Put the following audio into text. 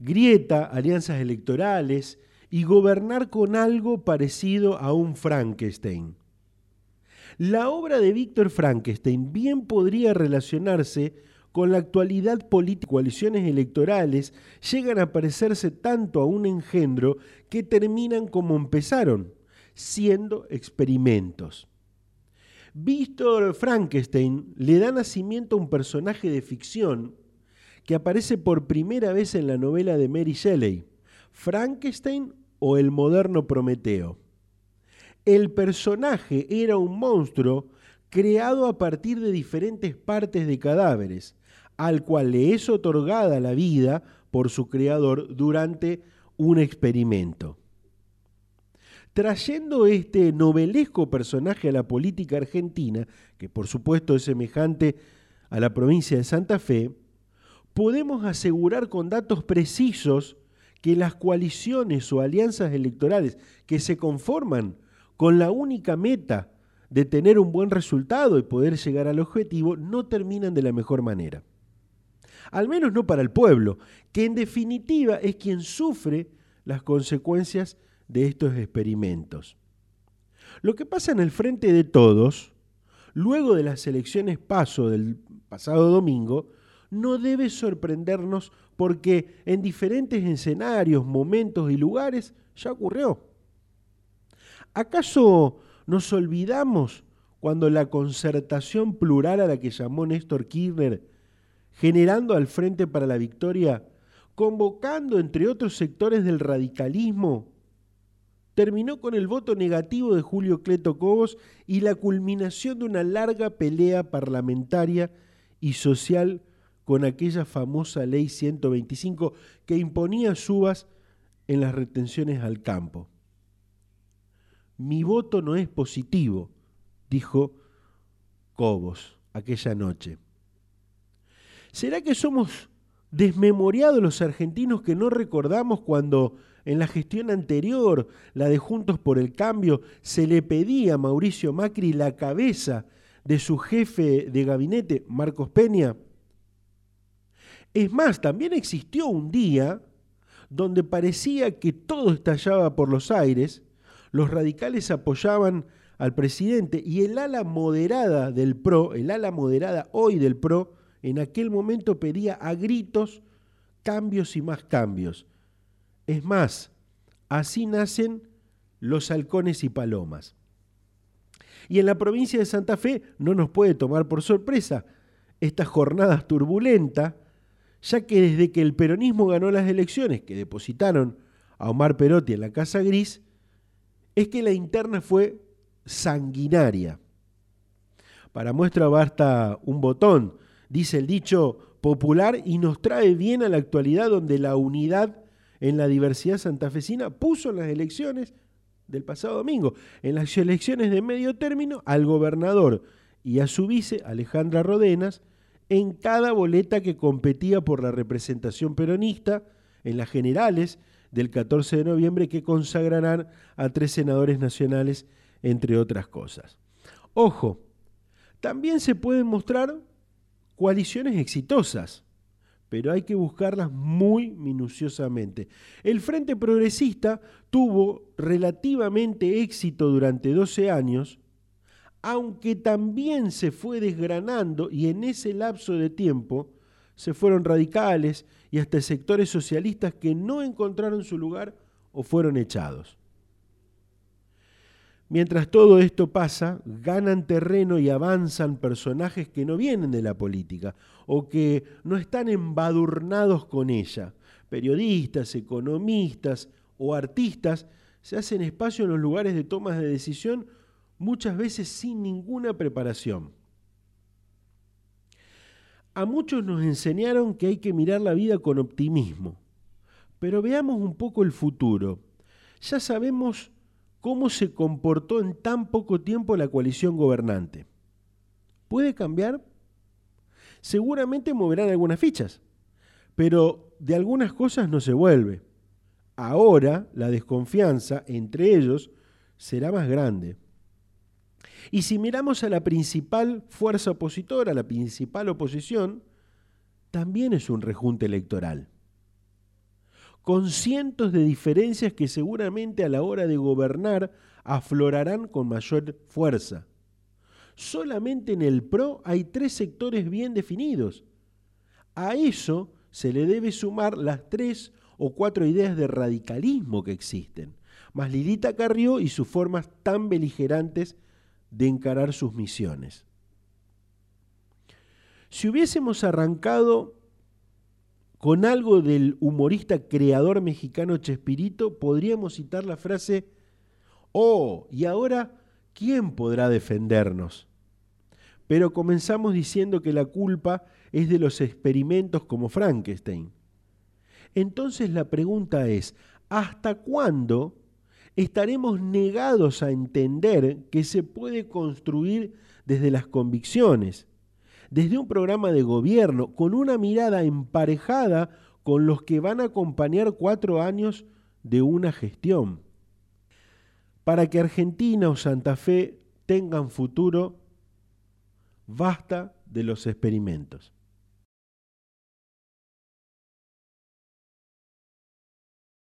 grieta, alianzas electorales y gobernar con algo parecido a un Frankenstein. La obra de Víctor Frankenstein bien podría relacionarse con la actualidad política. Coaliciones electorales llegan a parecerse tanto a un engendro que terminan como empezaron, siendo experimentos. Víctor Frankenstein le da nacimiento a un personaje de ficción que aparece por primera vez en la novela de Mary Shelley, Frankenstein o el moderno Prometeo. El personaje era un monstruo creado a partir de diferentes partes de cadáveres, al cual le es otorgada la vida por su creador durante un experimento. Trayendo este novelesco personaje a la política argentina, que por supuesto es semejante a la provincia de Santa Fe, podemos asegurar con datos precisos que las coaliciones o alianzas electorales que se conforman con la única meta de tener un buen resultado y poder llegar al objetivo no terminan de la mejor manera. Al menos no para el pueblo, que en definitiva es quien sufre las consecuencias de estos experimentos. Lo que pasa en el frente de todos, luego de las elecciones paso del pasado domingo, no debe sorprendernos porque en diferentes escenarios, momentos y lugares ya ocurrió. ¿Acaso nos olvidamos cuando la concertación plural a la que llamó Néstor Kirchner, generando al Frente para la Victoria, convocando entre otros sectores del radicalismo, terminó con el voto negativo de Julio Cleto Cobos y la culminación de una larga pelea parlamentaria y social con aquella famosa ley 125 que imponía subas en las retenciones al campo. Mi voto no es positivo, dijo Cobos aquella noche. ¿Será que somos desmemoriados los argentinos que no recordamos cuando en la gestión anterior, la de Juntos por el Cambio, se le pedía a Mauricio Macri la cabeza de su jefe de gabinete, Marcos Peña? Es más, también existió un día donde parecía que todo estallaba por los aires, los radicales apoyaban al presidente y el ala moderada del PRO, el ala moderada hoy del PRO, en aquel momento pedía a gritos cambios y más cambios. Es más, así nacen los halcones y palomas. Y en la provincia de Santa Fe no nos puede tomar por sorpresa estas jornadas turbulentas ya que desde que el peronismo ganó las elecciones que depositaron a Omar Perotti en la Casa Gris, es que la interna fue sanguinaria. Para muestra basta un botón, dice el dicho popular, y nos trae bien a la actualidad donde la unidad en la diversidad santafesina puso en las elecciones del pasado domingo, en las elecciones de medio término, al gobernador y a su vice, Alejandra Rodenas, en cada boleta que competía por la representación peronista en las generales del 14 de noviembre que consagrarán a tres senadores nacionales, entre otras cosas. Ojo, también se pueden mostrar coaliciones exitosas, pero hay que buscarlas muy minuciosamente. El Frente Progresista tuvo relativamente éxito durante 12 años aunque también se fue desgranando y en ese lapso de tiempo se fueron radicales y hasta sectores socialistas que no encontraron su lugar o fueron echados. Mientras todo esto pasa, ganan terreno y avanzan personajes que no vienen de la política o que no están embadurnados con ella. Periodistas, economistas o artistas se hacen espacio en los lugares de tomas de decisión muchas veces sin ninguna preparación. A muchos nos enseñaron que hay que mirar la vida con optimismo, pero veamos un poco el futuro. Ya sabemos cómo se comportó en tan poco tiempo la coalición gobernante. ¿Puede cambiar? Seguramente moverán algunas fichas, pero de algunas cosas no se vuelve. Ahora la desconfianza entre ellos será más grande. Y si miramos a la principal fuerza opositora, la principal oposición, también es un rejunte electoral. con cientos de diferencias que seguramente a la hora de gobernar aflorarán con mayor fuerza. Solamente en el PRO hay tres sectores bien definidos. A eso se le debe sumar las tres o cuatro ideas de radicalismo que existen, más Lilita Carrió y sus formas tan beligerantes de encarar sus misiones. Si hubiésemos arrancado con algo del humorista creador mexicano Chespirito, podríamos citar la frase, oh, y ahora, ¿quién podrá defendernos? Pero comenzamos diciendo que la culpa es de los experimentos como Frankenstein. Entonces la pregunta es, ¿hasta cuándo estaremos negados a entender que se puede construir desde las convicciones, desde un programa de gobierno, con una mirada emparejada con los que van a acompañar cuatro años de una gestión? Para que Argentina o Santa Fe tengan futuro, basta de los experimentos.